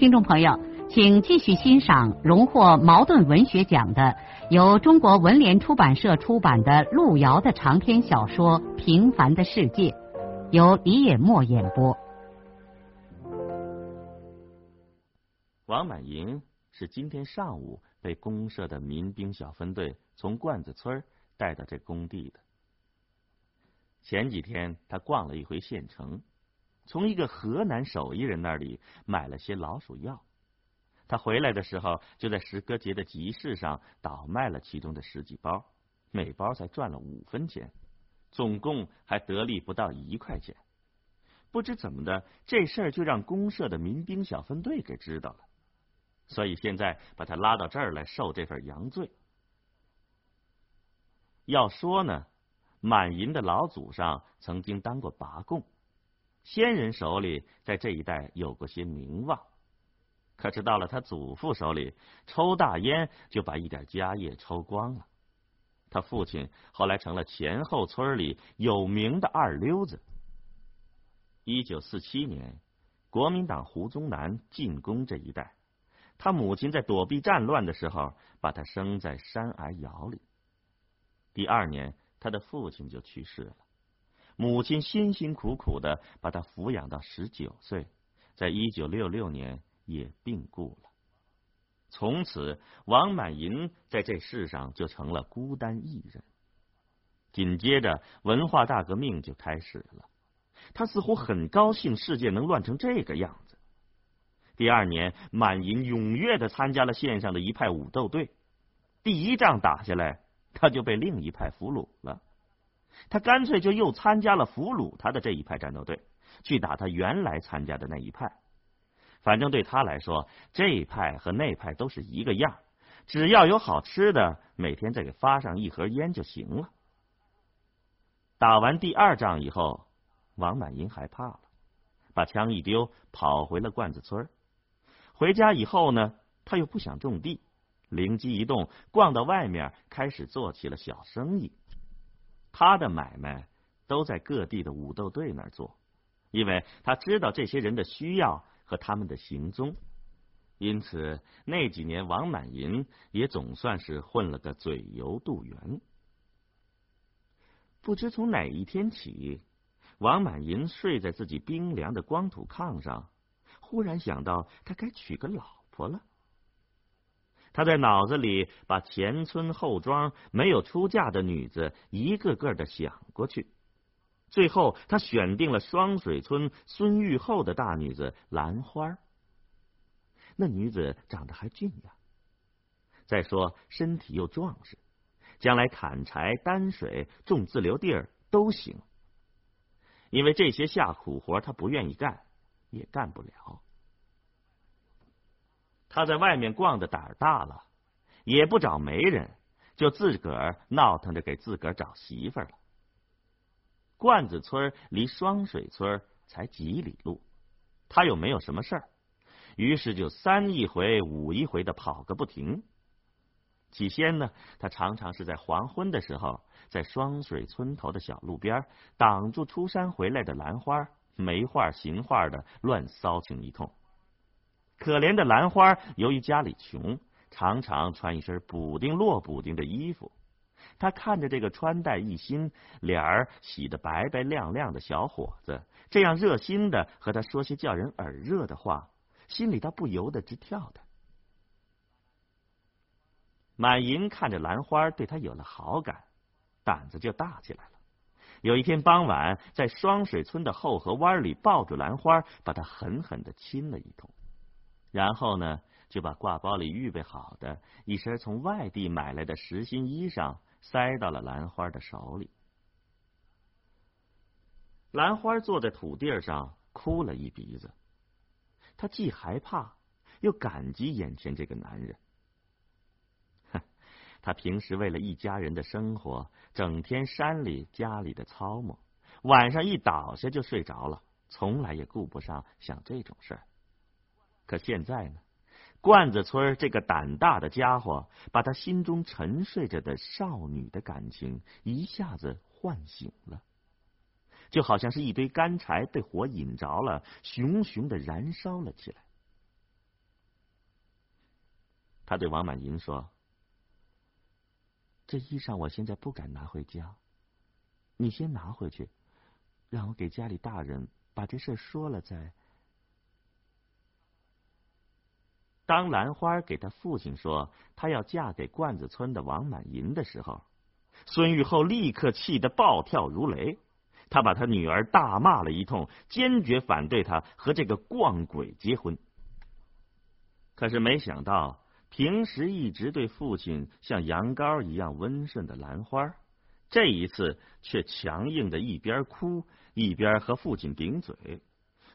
听众朋友，请继续欣赏荣获茅盾文学奖的、由中国文联出版社出版的路遥的长篇小说《平凡的世界》，由李野墨演播。王满银是今天上午被公社的民兵小分队从罐子村带到这工地的。前几天他逛了一回县城。从一个河南手艺人那里买了些老鼠药，他回来的时候就在石歌节的集市上倒卖了其中的十几包，每包才赚了五分钱，总共还得利不到一块钱。不知怎么的，这事儿就让公社的民兵小分队给知道了，所以现在把他拉到这儿来受这份洋罪。要说呢，满银的老祖上曾经当过拔贡。先人手里在这一带有过些名望，可是到了他祖父手里，抽大烟就把一点家业抽光了。他父亲后来成了前后村里有名的二流子。一九四七年，国民党胡宗南进攻这一带，他母亲在躲避战乱的时候，把他生在山崖窑里。第二年，他的父亲就去世了。母亲辛辛苦苦的把他抚养到十九岁，在一九六六年也病故了。从此，王满银在这世上就成了孤单一人。紧接着，文化大革命就开始了。他似乎很高兴世界能乱成这个样子。第二年，满银踊跃的参加了县上的一派武斗队。第一仗打下来，他就被另一派俘虏了。他干脆就又参加了俘虏他的这一派战斗队，去打他原来参加的那一派。反正对他来说，这一派和那派都是一个样，只要有好吃的，每天再给发上一盒烟就行了。打完第二仗以后，王满银害怕了，把枪一丢，跑回了罐子村。回家以后呢，他又不想种地，灵机一动，逛到外面，开始做起了小生意。他的买卖都在各地的武斗队那儿做，因为他知道这些人的需要和他们的行踪，因此那几年王满银也总算是混了个嘴油肚圆。不知从哪一天起，王满银睡在自己冰凉的光土炕上，忽然想到他该娶个老婆了。他在脑子里把前村后庄没有出嫁的女子一个个的想过去，最后他选定了双水村孙玉厚的大女子兰花。那女子长得还俊雅，再说身体又壮实，将来砍柴、担水、种自留地儿都行。因为这些下苦活他不愿意干，也干不了。他在外面逛的胆儿大了，也不找媒人，就自个儿闹腾着给自个儿找媳妇了。罐子村离双水村才几里路，他又没有什么事儿，于是就三一回五一回的跑个不停。起先呢，他常常是在黄昏的时候，在双水村头的小路边挡住出山回来的兰花，没画行画的乱骚情一通。可怜的兰花，由于家里穷，常常穿一身补丁落补丁的衣服。他看着这个穿戴一新、脸儿洗得白白亮亮的小伙子，这样热心的和他说些叫人耳热的话，心里倒不由得直跳的。满银看着兰花，对他有了好感，胆子就大起来了。有一天傍晚，在双水村的后河湾里，抱住兰花，把她狠狠的亲了一通。然后呢，就把挂包里预备好的一身从外地买来的实心衣裳塞到了兰花的手里。兰花坐在土地上哭了一鼻子，她既害怕又感激眼前这个男人。哼，他平时为了一家人的生活，整天山里家里的操磨，晚上一倒下就睡着了，从来也顾不上想这种事儿。可现在呢，罐子村这个胆大的家伙，把他心中沉睡着的少女的感情一下子唤醒了。就好像是一堆干柴被火引着了，熊熊的燃烧了起来。他对王满银说：“这衣裳我现在不敢拿回家，你先拿回去，让我给家里大人把这事说了再。”当兰花给他父亲说她要嫁给罐子村的王满银的时候，孙玉厚立刻气得暴跳如雷。他把他女儿大骂了一通，坚决反对他和这个逛鬼结婚。可是没想到，平时一直对父亲像羊羔一样温顺的兰花，这一次却强硬的一边哭一边和父亲顶嘴，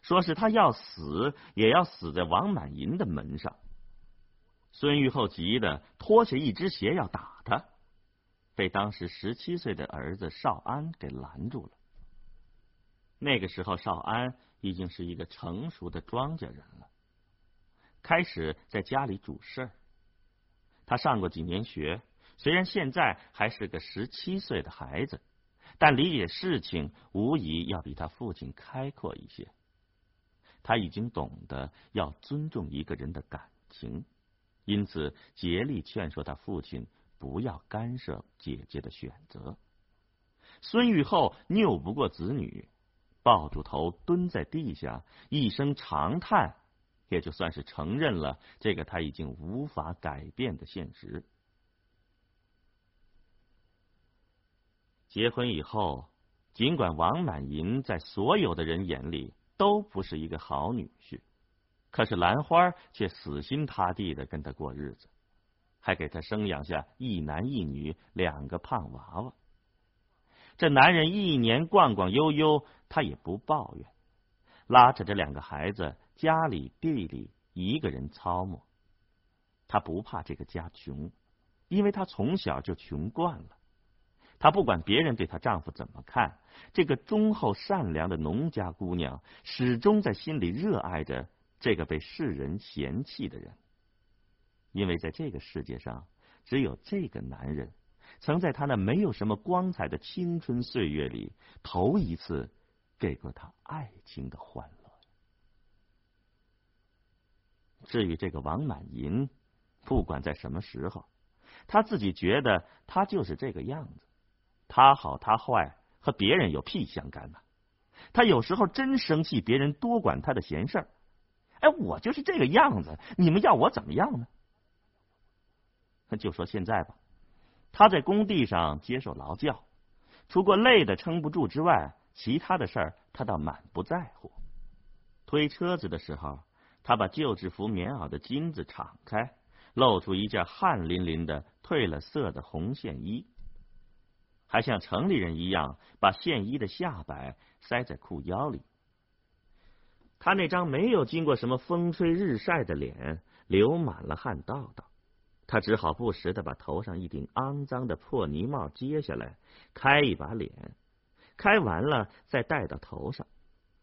说是他要死也要死在王满银的门上。孙玉厚急得脱下一只鞋要打他，被当时十七岁的儿子少安给拦住了。那个时候，少安已经是一个成熟的庄稼人了，开始在家里主事儿。他上过几年学，虽然现在还是个十七岁的孩子，但理解事情无疑要比他父亲开阔一些。他已经懂得要尊重一个人的感情，因此竭力劝说他父亲不要干涉姐姐的选择。孙玉厚拗不过子女。抱住头蹲在地下，一声长叹，也就算是承认了这个他已经无法改变的现实。结婚以后，尽管王满银在所有的人眼里都不是一个好女婿，可是兰花却死心塌地的跟他过日子，还给他生养下一男一女两个胖娃娃。这男人一年逛逛悠悠。他也不抱怨，拉扯着两个孩子，家里地里一个人操磨。他不怕这个家穷，因为他从小就穷惯了。他不管别人对她丈夫怎么看，这个忠厚善良的农家姑娘始终在心里热爱着这个被世人嫌弃的人，因为在这个世界上，只有这个男人曾在他那没有什么光彩的青春岁月里头一次。给过他爱情的欢乐。至于这个王满银，不管在什么时候，他自己觉得他就是这个样子。他好他坏和别人有屁相干呢？他有时候真生气，别人多管他的闲事儿。哎，我就是这个样子，你们要我怎么样呢？就说现在吧，他在工地上接受劳教，除过累的撑不住之外。其他的事儿，他倒满不在乎。推车子的时候，他把旧制服棉袄的襟子敞开，露出一件汗淋淋的褪了色的红线衣，还像城里人一样，把线衣的下摆塞在裤腰里。他那张没有经过什么风吹日晒的脸，流满了汗道道。他只好不时的把头上一顶肮脏的破泥帽揭下来，开一把脸。开完了再戴到头上，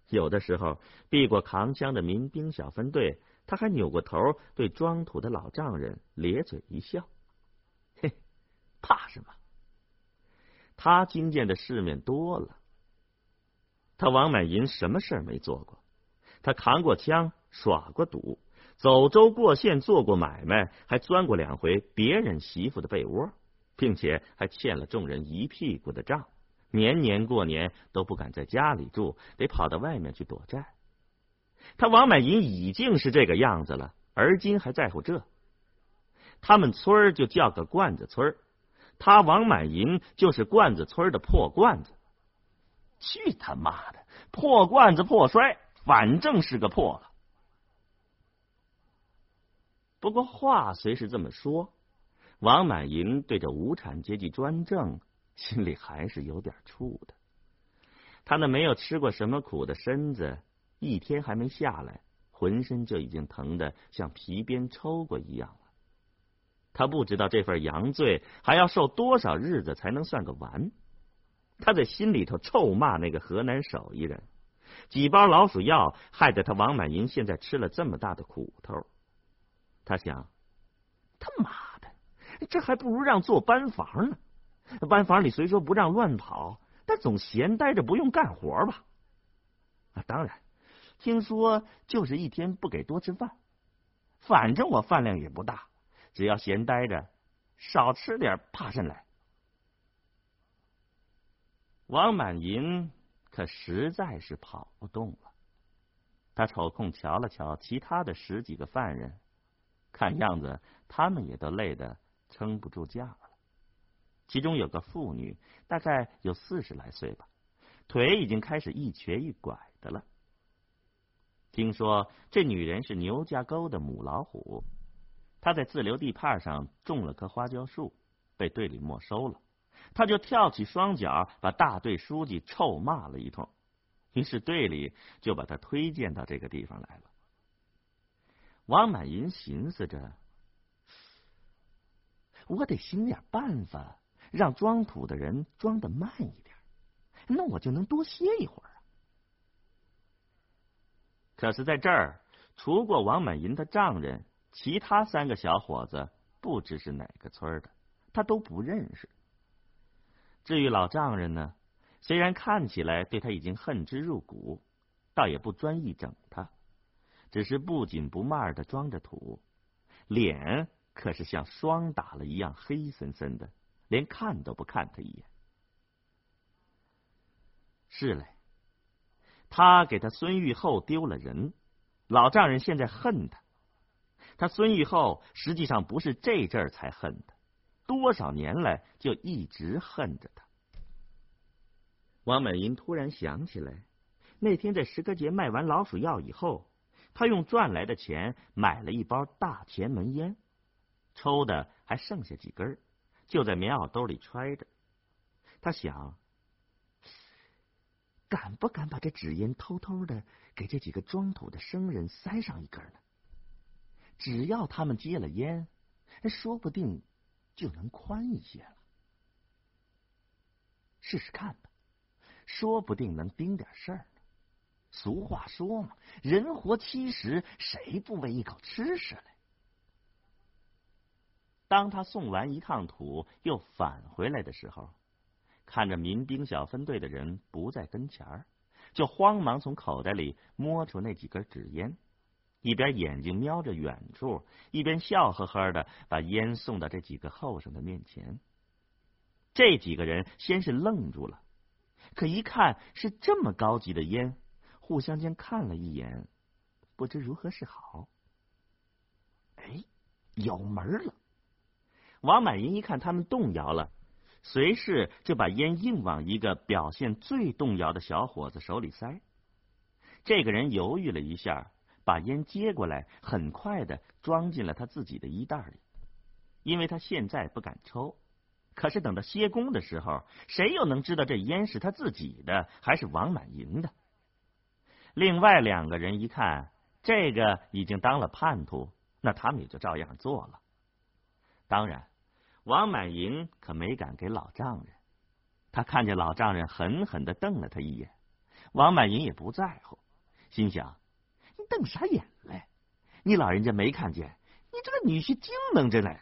有的时候避过扛枪的民兵小分队，他还扭过头对装土的老丈人咧嘴一笑。嘿，怕什么？他经见的世面多了。他王满银什么事儿没做过？他扛过枪，耍过赌，走州过县做过买卖，还钻过两回别人媳妇的被窝，并且还欠了众人一屁股的账。年年过年都不敢在家里住，得跑到外面去躲债。他王满银已经是这个样子了，而今还在乎这？他们村儿就叫个罐子村儿，他王满银就是罐子村的破罐子。去他妈的，破罐子破摔，反正是个破了。不过话虽是这么说，王满银对这无产阶级专政。心里还是有点怵的。他那没有吃过什么苦的身子，一天还没下来，浑身就已经疼得像皮鞭抽过一样了。他不知道这份洋罪还要受多少日子才能算个完。他在心里头臭骂那个河南手艺人，几包老鼠药害得他王满银现在吃了这么大的苦头。他想，他妈的，这还不如让做班房呢。班房里虽说不让乱跑，但总闲待着不用干活吧？啊，当然，听说就是一天不给多吃饭，反正我饭量也不大。只要闲待着，少吃点怕甚来？王满银可实在是跑不动了。他抽空瞧了瞧其他的十几个犯人，看样子他们也都累得撑不住架了。其中有个妇女，大概有四十来岁吧，腿已经开始一瘸一拐的了。听说这女人是牛家沟的母老虎。她在自留地畔上种了棵花椒树，被队里没收了。他就跳起双脚，把大队书记臭骂了一通。于是队里就把他推荐到这个地方来了。王满银寻思着，我得想点办法，让装土的人装的慢一点，那我就能多歇一会儿啊。可是在这儿，除过王满银的丈人。其他三个小伙子不知是哪个村的，他都不认识。至于老丈人呢，虽然看起来对他已经恨之入骨，倒也不专意整他，只是不紧不慢的装着土，脸可是像霜打了一样黑森森的，连看都不看他一眼。是嘞，他给他孙玉厚丢了人，老丈人现在恨他。他孙玉厚实际上不是这阵儿才恨他，多少年来就一直恨着他。王美英突然想起来，那天在石歌节卖完老鼠药以后，他用赚来的钱买了一包大前门烟，抽的还剩下几根，就在棉袄兜里揣着。他想，敢不敢把这纸烟偷偷的给这几个装土的生人塞上一根呢？只要他们接了烟，说不定就能宽一些了。试试看吧，说不定能丁点事儿呢。俗话说嘛，人活七十，谁不为一口吃食嘞？当他送完一趟土又返回来的时候，看着民兵小分队的人不在跟前儿，就慌忙从口袋里摸出那几根纸烟。一边眼睛瞄着远处，一边笑呵呵的把烟送到这几个后生的面前。这几个人先是愣住了，可一看是这么高级的烟，互相间看了一眼，不知如何是好。哎，有门了！王满银一看他们动摇了，随势就把烟硬往一个表现最动摇的小伙子手里塞。这个人犹豫了一下。把烟接过来，很快的装进了他自己的衣袋里，因为他现在不敢抽。可是等到歇工的时候，谁又能知道这烟是他自己的还是王满银的？另外两个人一看，这个已经当了叛徒，那他们也就照样做了。当然，王满银可没敢给老丈人。他看见老丈人狠狠的瞪了他一眼，王满银也不在乎，心想。瞪啥眼嘞？你老人家没看见？你这个女婿精能着呢。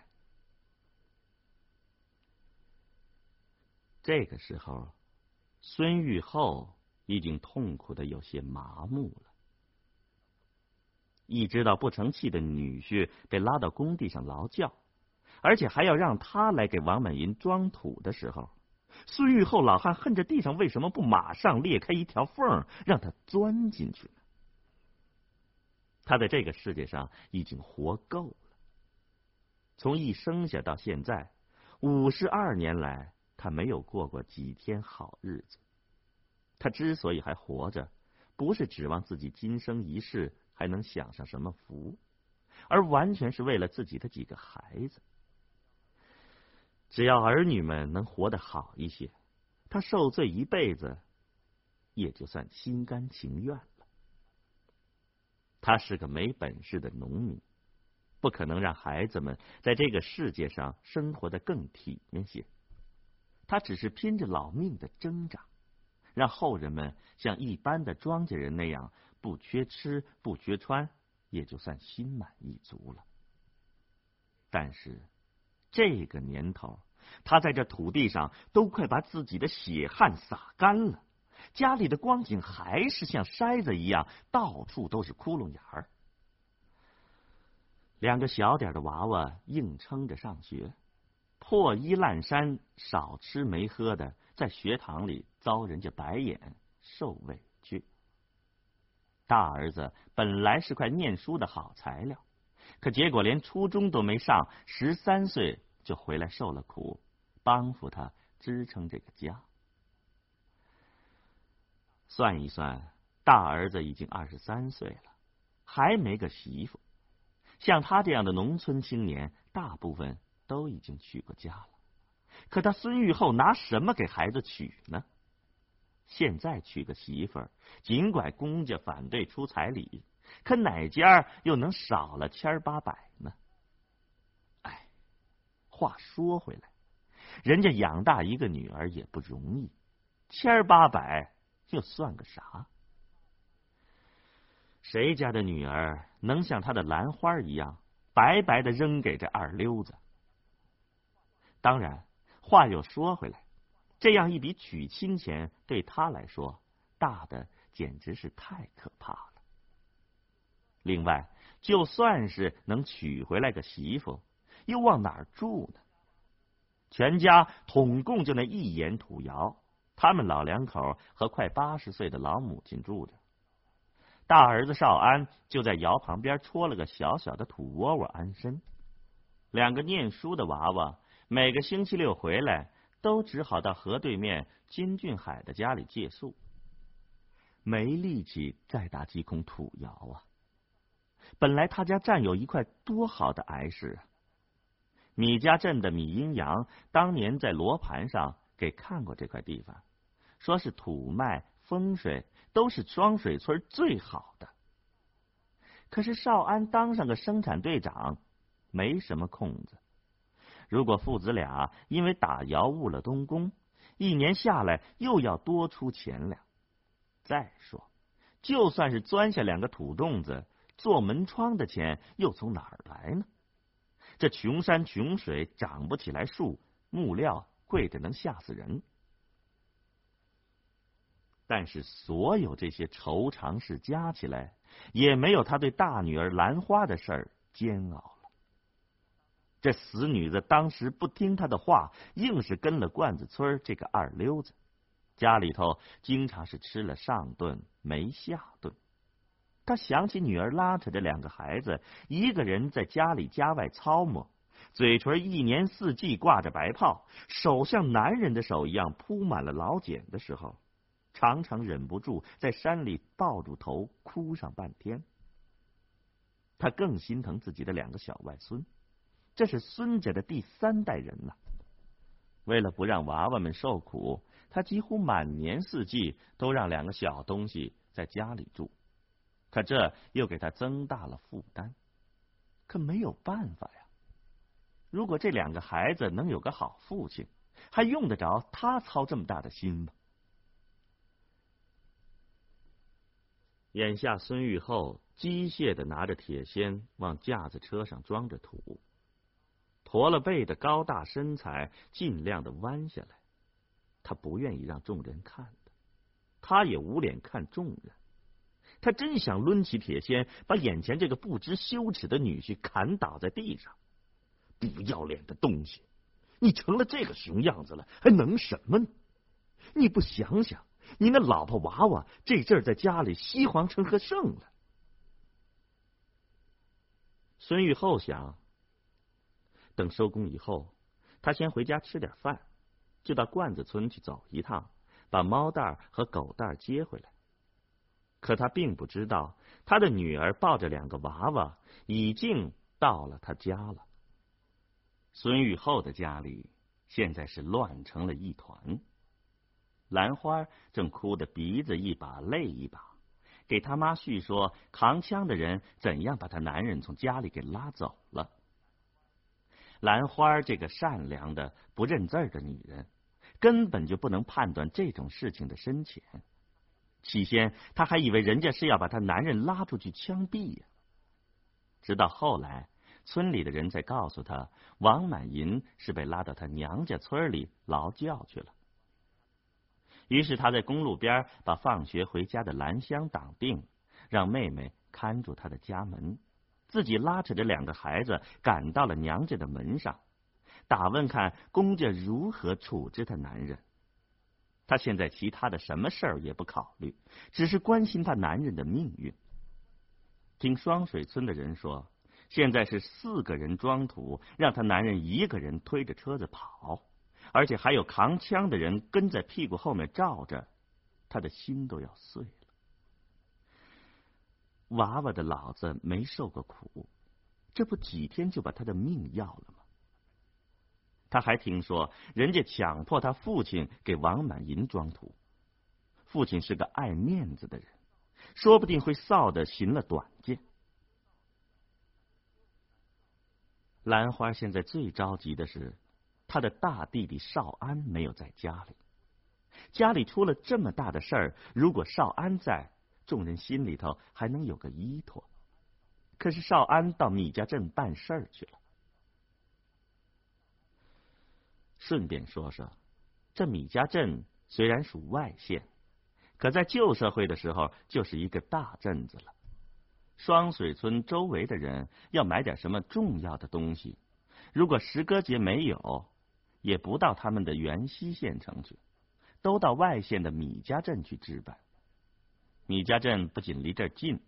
这个时候，孙玉厚已经痛苦的有些麻木了。一知道不成器的女婿被拉到工地上劳教，而且还要让他来给王满银装土的时候，孙玉厚老汉恨着地上为什么不马上裂开一条缝，让他钻进去？他在这个世界上已经活够了。从一生下到现在五十二年来，他没有过过几天好日子。他之所以还活着，不是指望自己今生一世还能享上什么福，而完全是为了自己的几个孩子。只要儿女们能活得好一些，他受罪一辈子也就算心甘情愿。他是个没本事的农民，不可能让孩子们在这个世界上生活的更体面些。他只是拼着老命的挣扎，让后人们像一般的庄稼人那样不缺吃不缺穿，也就算心满意足了。但是这个年头，他在这土地上都快把自己的血汗洒干了。家里的光景还是像筛子一样，到处都是窟窿眼儿。两个小点的娃娃硬撑着上学，破衣烂衫、少吃没喝的，在学堂里遭人家白眼、受委屈。大儿子本来是块念书的好材料，可结果连初中都没上，十三岁就回来受了苦，帮扶他支撑这个家。算一算，大儿子已经二十三岁了，还没个媳妇。像他这样的农村青年，大部分都已经娶过家了。可他孙玉厚拿什么给孩子娶呢？现在娶个媳妇儿，尽管公家反对出彩礼，可哪家又能少了千八百呢？哎，话说回来，人家养大一个女儿也不容易，千八百。又算个啥？谁家的女儿能像他的兰花一样白白的扔给这二溜子？当然，话又说回来，这样一笔娶亲钱对他来说大的简直是太可怕了。另外，就算是能娶回来个媳妇，又往哪儿住呢？全家统共就那一眼土窑。他们老两口和快八十岁的老母亲住着，大儿子少安就在窑旁边戳了个小小的土窝窝安身。两个念书的娃娃每个星期六回来，都只好到河对面金俊海的家里借宿，没力气再打几孔土窑啊！本来他家占有一块多好的矮石啊！米家镇的米阴阳当年在罗盘上给看过这块地方。说是土脉风水都是双水村最好的，可是少安当上个生产队长，没什么空子。如果父子俩因为打窑误了东宫，一年下来又要多出钱粮。再说，就算是钻下两个土洞子做门窗的钱，又从哪儿来呢？这穷山穷水长不起来树，木料贵的能吓死人。但是所有这些愁肠事加起来，也没有他对大女儿兰花的事儿煎熬了。这死女子当时不听他的话，硬是跟了罐子村这个二溜子，家里头经常是吃了上顿没下顿。他想起女儿拉扯着两个孩子，一个人在家里家外操磨，嘴唇一年四季挂着白泡，手像男人的手一样铺满了老茧的时候。常常忍不住在山里抱住头哭上半天。他更心疼自己的两个小外孙，这是孙家的第三代人了。为了不让娃娃们受苦，他几乎满年四季都让两个小东西在家里住。可这又给他增大了负担。可没有办法呀。如果这两个孩子能有个好父亲，还用得着他操这么大的心吗？眼下，孙玉厚机械的拿着铁锨往架子车上装着土，驼了背的高大身材尽量的弯下来。他不愿意让众人看的，他也无脸看众人。他真想抡起铁锨，把眼前这个不知羞耻的女婿砍倒在地上。不要脸的东西！你成了这个熊样子了，还能什么呢？你不想想？你那老婆娃娃这阵儿在家里西皇成和盛了。孙玉厚想，等收工以后，他先回家吃点饭，就到罐子村去走一趟，把猫蛋儿和狗蛋儿接回来。可他并不知道，他的女儿抱着两个娃娃已经到了他家了。孙玉厚的家里现在是乱成了一团。兰花正哭得鼻子一把泪一把，给他妈叙说扛枪的人怎样把他男人从家里给拉走了。兰花这个善良的不认字的女人，根本就不能判断这种事情的深浅。起先，她还以为人家是要把她男人拉出去枪毙呀。直到后来，村里的人才告诉她，王满银是被拉到她娘家村里劳教去了。于是，他在公路边把放学回家的兰香挡定，让妹妹看住他的家门。自己拉扯着两个孩子赶到了娘家的门上，打问看公家如何处置他男人。他现在其他的什么事儿也不考虑，只是关心他男人的命运。听双水村的人说，现在是四个人装土，让他男人一个人推着车子跑，而且还有扛枪的人跟在屁股后面照着，他的心都要碎了。娃娃的老子没受过苦，这不几天就把他的命要了吗？他还听说人家强迫他父亲给王满银装土，父亲是个爱面子的人，说不定会臊的寻了短见。兰花现在最着急的是，他的大弟弟少安没有在家里，家里出了这么大的事儿，如果少安在。众人心里头还能有个依托，可是少安到米家镇办事儿去了。顺便说说，这米家镇虽然属外县，可在旧社会的时候就是一个大镇子了。双水村周围的人要买点什么重要的东西，如果石歌节没有，也不到他们的原西县城去，都到外县的米家镇去置办。米家镇不仅离这儿近，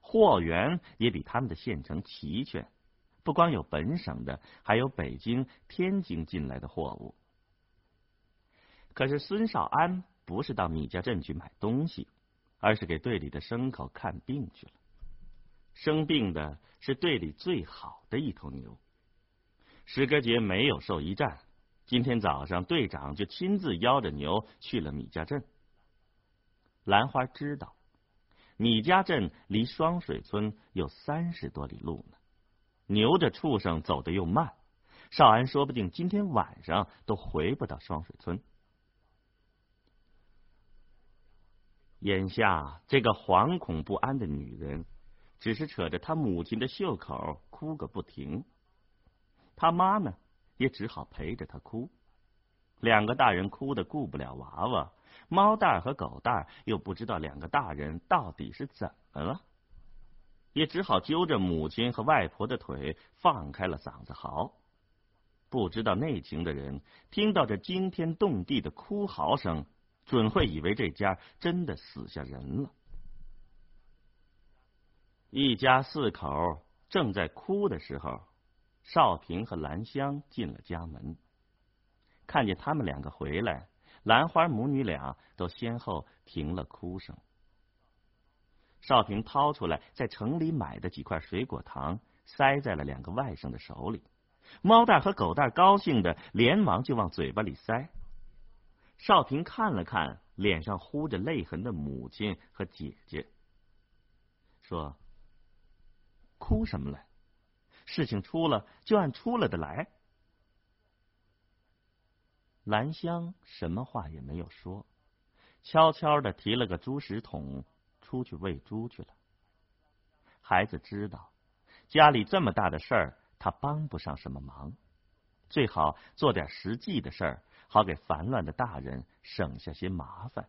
货源也比他们的县城齐全。不光有本省的，还有北京、天津进来的货物。可是孙少安不是到米家镇去买东西，而是给队里的牲口看病去了。生病的是队里最好的一头牛。石歌节没有兽医站，今天早上队长就亲自邀着牛去了米家镇。兰花知道。米家镇离双水村有三十多里路呢，牛这畜生走的又慢，少安说不定今天晚上都回不到双水村。眼下这个惶恐不安的女人，只是扯着她母亲的袖口哭个不停，他妈呢也只好陪着她哭，两个大人哭的顾不了娃娃。猫蛋儿和狗蛋儿又不知道两个大人到底是怎么了，也只好揪着母亲和外婆的腿，放开了嗓子嚎。不知道内情的人听到这惊天动地的哭嚎声，准会以为这家真的死下人了。一家四口正在哭的时候，少平和兰香进了家门，看见他们两个回来。兰花母女俩都先后停了哭声。少平掏出来在城里买的几块水果糖，塞在了两个外甥的手里。猫蛋和狗蛋高兴的连忙就往嘴巴里塞。少平看了看脸上糊着泪痕的母亲和姐姐，说：“哭什么了？事情出了就按出了的来。”兰香什么话也没有说，悄悄的提了个猪食桶出去喂猪去了。孩子知道家里这么大的事儿，他帮不上什么忙，最好做点实际的事儿，好给烦乱的大人省下些麻烦。